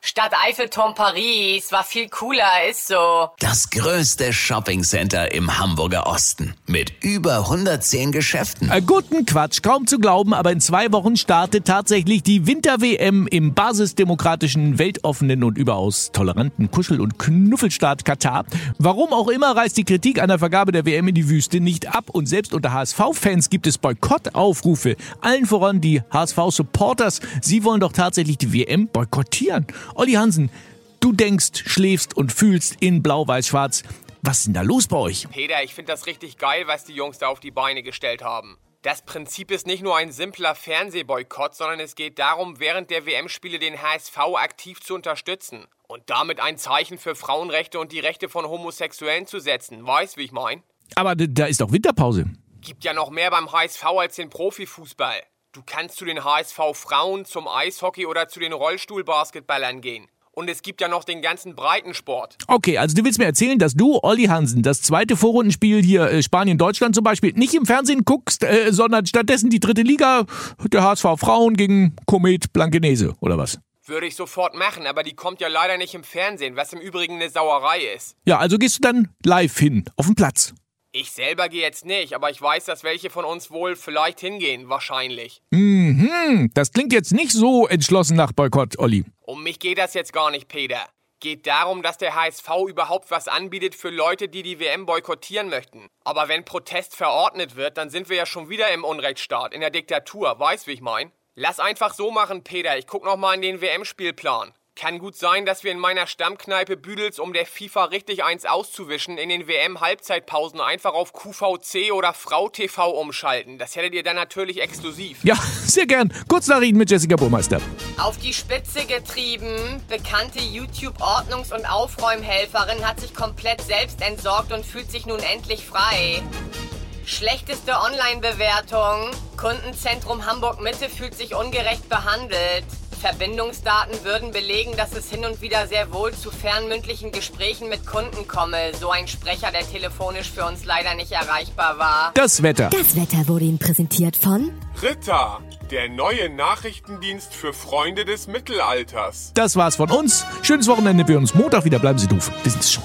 Stadt Eiffelturm Paris war viel cooler, ist so. Das größte Shoppingcenter im Hamburger Osten mit über 110 Geschäften. Äh, guten Quatsch, kaum zu glauben, aber in zwei Wochen startet tatsächlich die Winter-WM im basisdemokratischen, weltoffenen und überaus toleranten Kuschel- und Knuffelstaat Katar. Warum auch immer reißt die Kritik an der Vergabe der WM in die Wüste nicht ab und selbst unter HSV-Fans gibt es Boykottaufrufe. Allen voran die HSV-Supporters. Sie wollen doch tatsächlich die WM boykottieren. Olli Hansen, du denkst, schläfst und fühlst in Blau-Weiß-Schwarz. Was ist denn da los bei euch? Peter, ich finde das richtig geil, was die Jungs da auf die Beine gestellt haben. Das Prinzip ist nicht nur ein simpler Fernsehboykott, sondern es geht darum, während der WM-Spiele den HSV aktiv zu unterstützen und damit ein Zeichen für Frauenrechte und die Rechte von Homosexuellen zu setzen. Weißt, wie ich mein? Aber da ist doch Winterpause. Gibt ja noch mehr beim HSV als den Profifußball. Du kannst zu den HSV Frauen, zum Eishockey oder zu den Rollstuhlbasketballern gehen. Und es gibt ja noch den ganzen Breitensport. Okay, also du willst mir erzählen, dass du, Olli Hansen, das zweite Vorrundenspiel hier äh, Spanien-Deutschland zum Beispiel nicht im Fernsehen guckst, äh, sondern stattdessen die dritte Liga der HSV Frauen gegen Komet Blankenese, oder was? Würde ich sofort machen, aber die kommt ja leider nicht im Fernsehen, was im Übrigen eine Sauerei ist. Ja, also gehst du dann live hin, auf den Platz. Ich selber gehe jetzt nicht, aber ich weiß, dass welche von uns wohl vielleicht hingehen, wahrscheinlich. Mhm, das klingt jetzt nicht so entschlossen nach Boykott, Olli. Um mich geht das jetzt gar nicht, Peter. Geht darum, dass der HSV überhaupt was anbietet für Leute, die die WM boykottieren möchten. Aber wenn Protest verordnet wird, dann sind wir ja schon wieder im Unrechtsstaat, in der Diktatur. Weißt, wie ich mein? Lass einfach so machen, Peter. Ich guck noch mal in den WM-Spielplan. Kann gut sein, dass wir in meiner Stammkneipe Büdels, um der FIFA richtig eins auszuwischen, in den WM-Halbzeitpausen einfach auf QVC oder Frau TV umschalten. Das hättet ihr dann natürlich exklusiv. Ja, sehr gern. Kurznachrichten mit Jessica Burmeister. Auf die Spitze getrieben, bekannte YouTube-Ordnungs- und Aufräumhelferin hat sich komplett selbst entsorgt und fühlt sich nun endlich frei. Schlechteste Online-Bewertung. Kundenzentrum Hamburg Mitte fühlt sich ungerecht behandelt. Verbindungsdaten würden belegen, dass es hin und wieder sehr wohl zu fernmündlichen Gesprächen mit Kunden komme. So ein Sprecher, der telefonisch für uns leider nicht erreichbar war. Das Wetter. Das Wetter wurde Ihnen präsentiert von Ritter, der neue Nachrichtendienst für Freunde des Mittelalters. Das war's von uns. Schönes Wochenende. Wir uns Montag wieder. Bleiben Sie doof. Bis schon.